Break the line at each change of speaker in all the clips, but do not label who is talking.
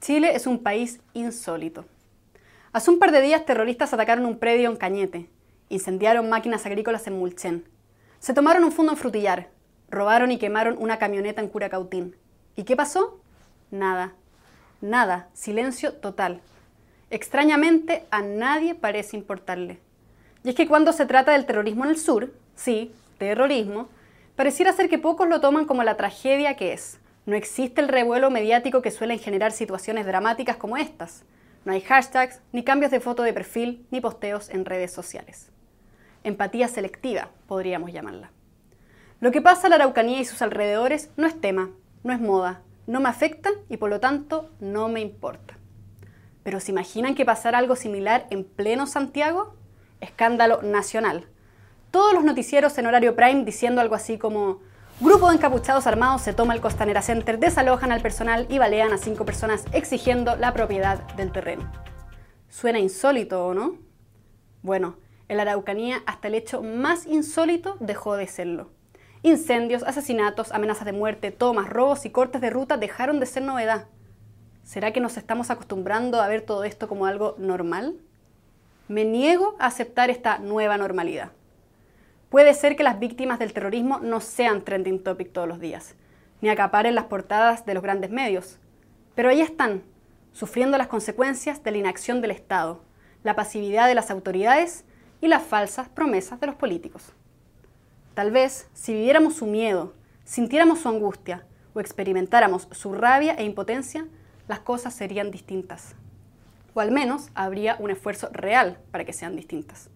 Chile es un país insólito. Hace un par de días terroristas atacaron un predio en Cañete, incendiaron máquinas agrícolas en Mulchen, se tomaron un fondo en Frutillar, robaron y quemaron una camioneta en Curacautín. ¿Y qué pasó? Nada. Nada. Silencio total. Extrañamente, a nadie parece importarle. Y es que cuando se trata del terrorismo en el sur, sí, terrorismo, pareciera ser que pocos lo toman como la tragedia que es. No existe el revuelo mediático que suelen generar situaciones dramáticas como estas. No hay hashtags, ni cambios de foto de perfil, ni posteos en redes sociales. Empatía selectiva, podríamos llamarla. Lo que pasa en la Araucanía y sus alrededores no es tema, no es moda, no me afecta y por lo tanto no me importa. Pero ¿se imaginan que pasara algo similar en pleno Santiago? Escándalo nacional. Todos los noticieros en horario prime diciendo algo así como Grupo de encapuchados armados se toma el Costanera Center, desalojan al personal y balean a cinco personas exigiendo la propiedad del terreno. Suena insólito, ¿o no? Bueno, en la Araucanía hasta el hecho más insólito dejó de serlo. Incendios, asesinatos, amenazas de muerte, tomas, robos y cortes de ruta dejaron de ser novedad. ¿Será que nos estamos acostumbrando a ver todo esto como algo normal? Me niego a aceptar esta nueva normalidad. Puede ser que las víctimas del terrorismo no sean trending topic todos los días, ni acaparen las portadas de los grandes medios, pero ahí están, sufriendo las consecuencias de la inacción del Estado, la pasividad de las autoridades y las falsas promesas de los políticos. Tal vez, si viviéramos su miedo, sintiéramos su angustia o experimentáramos su rabia e impotencia, las cosas serían distintas. O al menos habría un esfuerzo real para que sean distintas.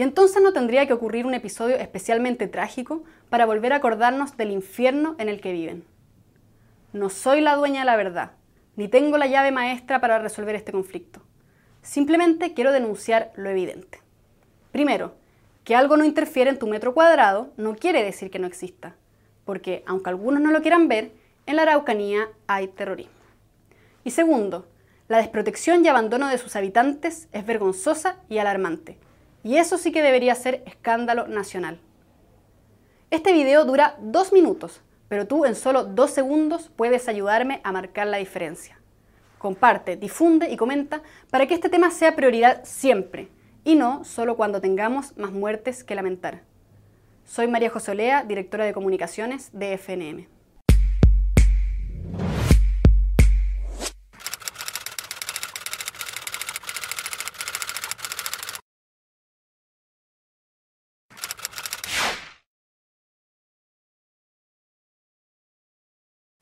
Y entonces no tendría que ocurrir un episodio especialmente trágico para volver a acordarnos del infierno en el que viven. No soy la dueña de la verdad, ni tengo la llave maestra para resolver este conflicto. Simplemente quiero denunciar lo evidente. Primero, que algo no interfiere en tu metro cuadrado no quiere decir que no exista, porque aunque algunos no lo quieran ver, en la Araucanía hay terrorismo. Y segundo, la desprotección y abandono de sus habitantes es vergonzosa y alarmante. Y eso sí que debería ser escándalo nacional. Este video dura dos minutos, pero tú en solo dos segundos puedes ayudarme a marcar la diferencia. Comparte, difunde y comenta para que este tema sea prioridad siempre y no solo cuando tengamos más muertes que lamentar. Soy María Josolea, directora de comunicaciones de FNM.